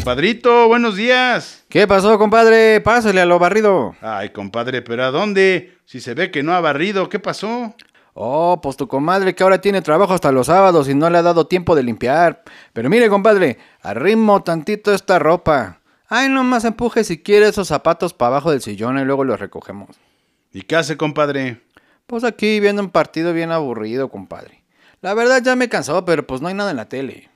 Compadrito, buenos días. ¿Qué pasó, compadre? Pásale a lo barrido. Ay, compadre, pero ¿a dónde? Si se ve que no ha barrido, ¿qué pasó? Oh, pues tu comadre que ahora tiene trabajo hasta los sábados y no le ha dado tiempo de limpiar. Pero mire, compadre, arrimo tantito esta ropa. Ay, nomás empuje si quiere esos zapatos para abajo del sillón y luego los recogemos. ¿Y qué hace, compadre? Pues aquí viendo un partido bien aburrido, compadre. La verdad ya me cansó, pero pues no hay nada en la tele.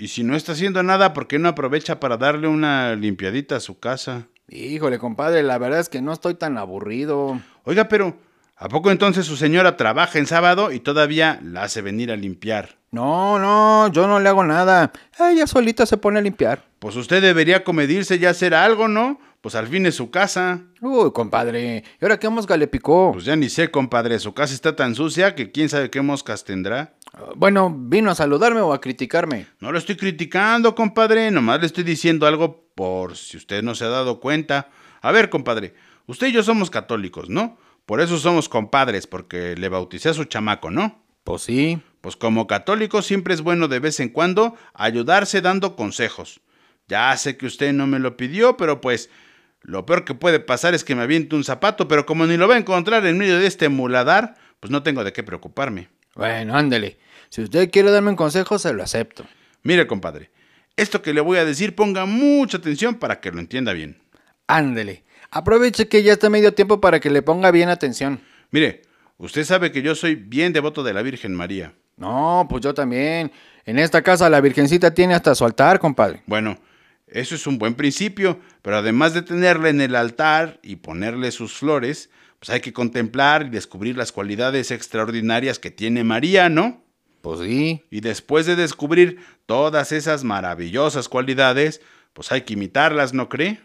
Y si no está haciendo nada, ¿por qué no aprovecha para darle una limpiadita a su casa? Híjole, compadre, la verdad es que no estoy tan aburrido. Oiga, pero ¿a poco entonces su señora trabaja en sábado y todavía la hace venir a limpiar? No, no, yo no le hago nada. Ella solita se pone a limpiar. Pues usted debería comedirse y hacer algo, ¿no? Pues al fin es su casa. Uy, compadre, ¿y ahora qué mosca le picó? Pues ya ni sé, compadre, su casa está tan sucia que quién sabe qué moscas tendrá. Bueno, ¿vino a saludarme o a criticarme? No lo estoy criticando, compadre, nomás le estoy diciendo algo por si usted no se ha dado cuenta. A ver, compadre, usted y yo somos católicos, ¿no? Por eso somos compadres, porque le bauticé a su chamaco, ¿no? Pues sí. Pues como católico siempre es bueno de vez en cuando ayudarse dando consejos. Ya sé que usted no me lo pidió, pero pues lo peor que puede pasar es que me aviente un zapato, pero como ni lo va a encontrar en medio de este muladar, pues no tengo de qué preocuparme. Bueno, ándele. Si usted quiere darme un consejo, se lo acepto. Mire, compadre, esto que le voy a decir ponga mucha atención para que lo entienda bien. Ándele. Aproveche que ya está medio tiempo para que le ponga bien atención. Mire, usted sabe que yo soy bien devoto de la Virgen María. No, pues yo también. En esta casa la Virgencita tiene hasta su altar, compadre. Bueno, eso es un buen principio, pero además de tenerla en el altar y ponerle sus flores, pues hay que contemplar y descubrir las cualidades extraordinarias que tiene María, ¿no? Pues sí. Y después de descubrir todas esas maravillosas cualidades, pues hay que imitarlas, ¿no cree?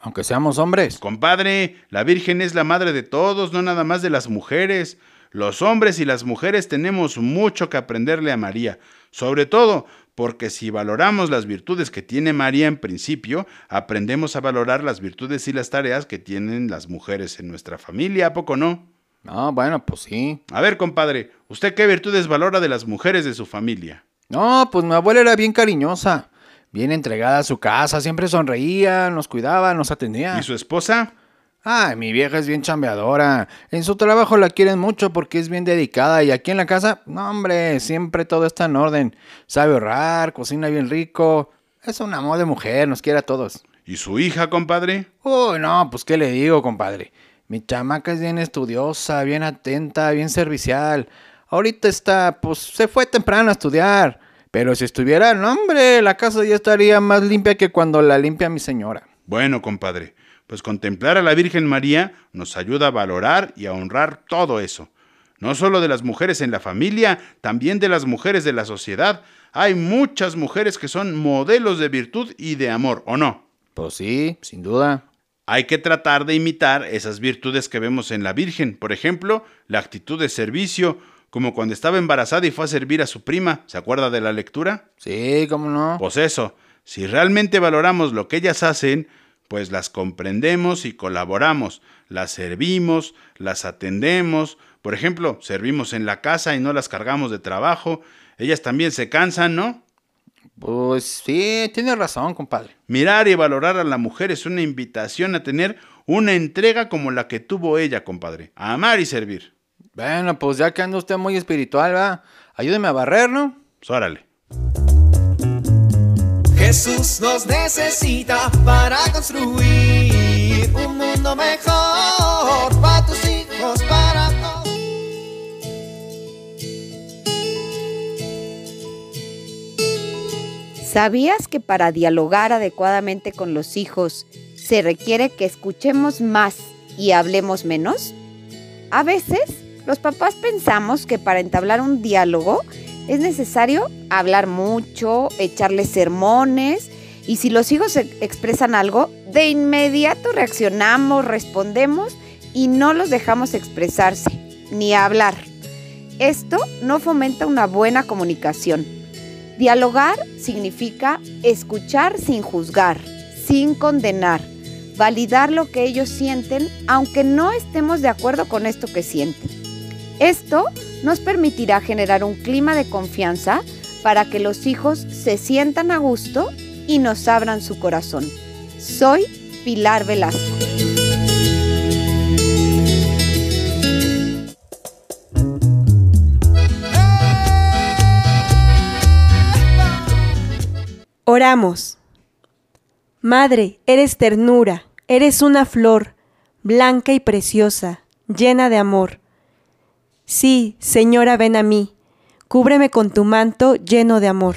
Aunque seamos hombres. Compadre, la Virgen es la madre de todos, no nada más de las mujeres. Los hombres y las mujeres tenemos mucho que aprenderle a María, sobre todo porque si valoramos las virtudes que tiene María en principio, aprendemos a valorar las virtudes y las tareas que tienen las mujeres en nuestra familia, ¿a poco no? No, bueno, pues sí. A ver, compadre, ¿usted qué virtudes valora de las mujeres de su familia? No, pues mi abuela era bien cariñosa, bien entregada a su casa, siempre sonreía, nos cuidaba, nos atendía. ¿Y su esposa? Ay, mi vieja es bien chambeadora. En su trabajo la quieren mucho porque es bien dedicada y aquí en la casa, no hombre, siempre todo está en orden. Sabe ahorrar, cocina bien rico. Es un amor de mujer, nos quiere a todos. ¿Y su hija, compadre? Uy, no, pues qué le digo, compadre. Mi chamaca es bien estudiosa, bien atenta, bien servicial. Ahorita está, pues se fue temprano a estudiar. Pero si estuviera, no, hombre, la casa ya estaría más limpia que cuando la limpia mi señora. Bueno, compadre, pues contemplar a la Virgen María nos ayuda a valorar y a honrar todo eso. No solo de las mujeres en la familia, también de las mujeres de la sociedad. Hay muchas mujeres que son modelos de virtud y de amor, ¿o no? Pues sí, sin duda. Hay que tratar de imitar esas virtudes que vemos en la Virgen. Por ejemplo, la actitud de servicio, como cuando estaba embarazada y fue a servir a su prima. ¿Se acuerda de la lectura? Sí, cómo no. Pues eso, si realmente valoramos lo que ellas hacen, pues las comprendemos y colaboramos, las servimos, las atendemos, por ejemplo, servimos en la casa y no las cargamos de trabajo, ellas también se cansan, ¿no? Pues sí, tiene razón, compadre. Mirar y valorar a la mujer es una invitación a tener una entrega como la que tuvo ella, compadre, a amar y servir. Bueno, pues ya que anda usted muy espiritual, va, ayúdeme a barrer, ¿no? Pues órale. Jesús nos necesita para construir un mundo mejor para tus hijos, para todos. ¿Sabías que para dialogar adecuadamente con los hijos se requiere que escuchemos más y hablemos menos? A veces, los papás pensamos que para entablar un diálogo es necesario hablar mucho, echarles sermones y si los hijos e- expresan algo, de inmediato reaccionamos, respondemos y no los dejamos expresarse ni hablar. Esto no fomenta una buena comunicación. Dialogar significa escuchar sin juzgar, sin condenar, validar lo que ellos sienten aunque no estemos de acuerdo con esto que sienten. Esto nos permitirá generar un clima de confianza para que los hijos se sientan a gusto y nos abran su corazón. Soy Pilar Velasco. Oramos. Madre, eres ternura, eres una flor, blanca y preciosa, llena de amor. Sí, Señora, ven a mí, cúbreme con tu manto lleno de amor.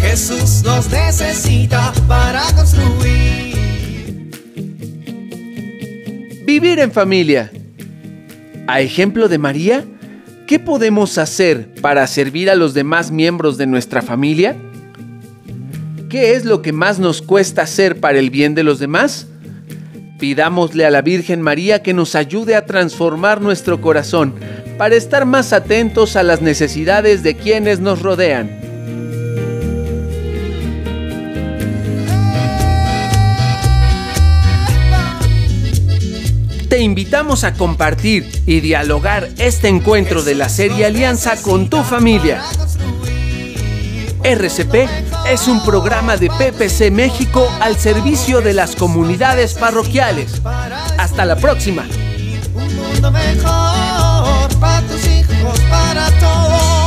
Jesús nos necesita para construir. Vivir en familia. A ejemplo de María, ¿qué podemos hacer para servir a los demás miembros de nuestra familia? ¿Qué es lo que más nos cuesta hacer para el bien de los demás? Pidámosle a la Virgen María que nos ayude a transformar nuestro corazón para estar más atentos a las necesidades de quienes nos rodean. Te invitamos a compartir y dialogar este encuentro de la serie Alianza con tu familia. RCP es un programa de PPC México al servicio de las comunidades parroquiales. Hasta la próxima. Un mundo mejor para tus hijos, para todos.